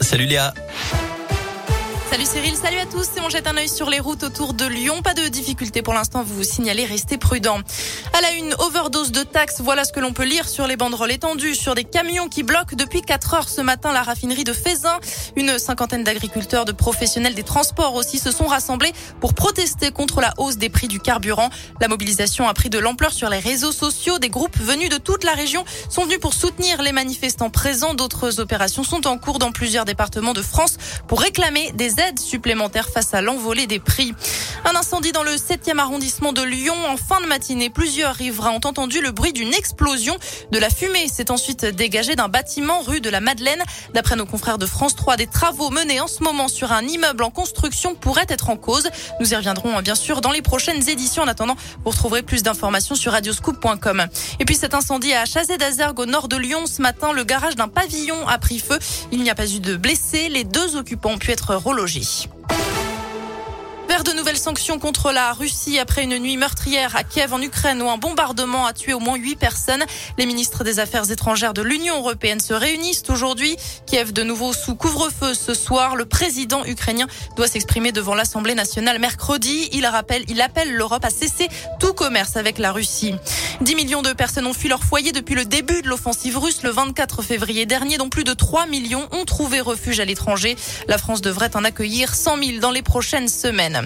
Salut Léa. Salut Cyril, salut à tous. C'est mon jette un œil sur les routes autour de Lyon. Pas de difficulté pour l'instant, vous vous signalez, restez prudents. À la une, overdose de taxes. Voilà ce que l'on peut lire sur les banderoles étendues, sur des camions qui bloquent depuis 4 heures ce matin la raffinerie de Fézin. Une cinquantaine d'agriculteurs, de professionnels des transports aussi se sont rassemblés pour protester contre la hausse des prix du carburant. La mobilisation a pris de l'ampleur sur les réseaux sociaux. Des groupes venus de toute la région sont venus pour soutenir les manifestants présents. D'autres opérations sont en cours dans plusieurs départements de France pour réclamer des aides supplémentaires face à l'envolée des prix. Un incendie dans le 7e arrondissement de Lyon en fin de matinée. Plusieurs riverains ont entendu le bruit d'une explosion. De la fumée s'est ensuite dégagée d'un bâtiment rue de la Madeleine. D'après nos confrères de France 3, des travaux menés en ce moment sur un immeuble en construction pourraient être en cause. Nous y reviendrons bien sûr dans les prochaines éditions. En attendant, vous retrouverez plus d'informations sur radioscoop.com. Et puis cet incendie à Chazé d'Azergue au nord de Lyon ce matin, le garage d'un pavillon a pris feu. Il n'y a pas eu de blessés. Les deux occupants ont pu être relogés de nouvelles sanctions contre la Russie après une nuit meurtrière à Kiev en Ukraine où un bombardement a tué au moins huit personnes. Les ministres des Affaires étrangères de l'Union européenne se réunissent aujourd'hui. Kiev de nouveau sous couvre-feu ce soir. Le président ukrainien doit s'exprimer devant l'Assemblée nationale mercredi. Il rappelle, il appelle l'Europe à cesser tout commerce avec la Russie. 10 millions de personnes ont fui leur foyer depuis le début de l'offensive russe le 24 février dernier, dont plus de 3 millions ont trouvé refuge à l'étranger. La France devrait en accueillir 100 000 dans les prochaines semaines.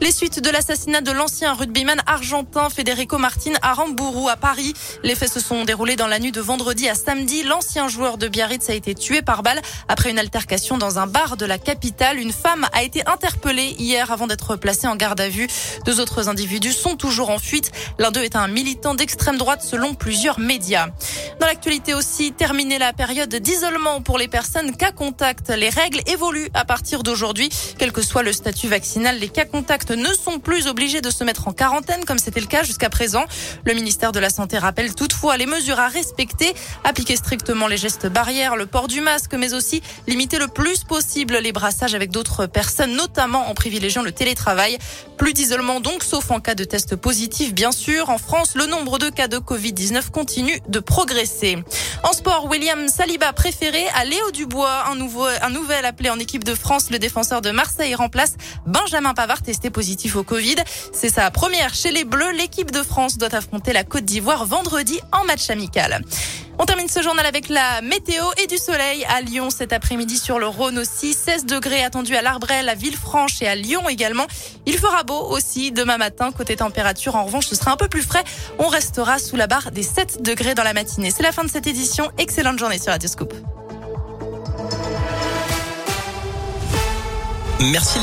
Les suites de l'assassinat de l'ancien rugbyman argentin Federico Martin à Rambourou à Paris. Les faits se sont déroulés dans la nuit de vendredi à samedi. L'ancien joueur de Biarritz a été tué par balle après une altercation dans un bar de la capitale. Une femme a été interpellée hier avant d'être placée en garde à vue. Deux autres individus sont toujours en fuite. L'un d'eux est un militant d'extrême droite selon plusieurs médias. Dans l'actualité aussi, terminer la période d'isolement pour les personnes cas contact. Les règles évoluent à partir d'aujourd'hui. Quel que soit le statut vaccinal, les cas contacts ne sont plus obligés de se mettre en quarantaine comme c'était le cas jusqu'à présent. Le ministère de la Santé rappelle toutefois les mesures à respecter, appliquer strictement les gestes barrières, le port du masque, mais aussi limiter le plus possible les brassages avec d'autres personnes, notamment en privilégiant le télétravail. Plus d'isolement donc, sauf en cas de test positif, bien sûr. En France, le nombre de cas de Covid-19 continue de progresser. En sport, William Saliba préféré à Léo Dubois, un, nouveau, un nouvel appelé en équipe de France. Le défenseur de Marseille remplace Benjamin Pavard, testé positif au Covid. C'est sa première chez les Bleus. L'équipe de France doit affronter la Côte d'Ivoire vendredi en match amical. On termine ce journal avec la météo et du soleil à Lyon cet après-midi sur le Rhône aussi. 16 degrés attendus à l'Arbrel, à Villefranche et à Lyon également. Il fera beau aussi demain matin. Côté température, en revanche, ce sera un peu plus frais. On restera sous la barre des 7 degrés dans la matinée. C'est la fin de cette édition. Excellente journée sur Radio Scoop. Merci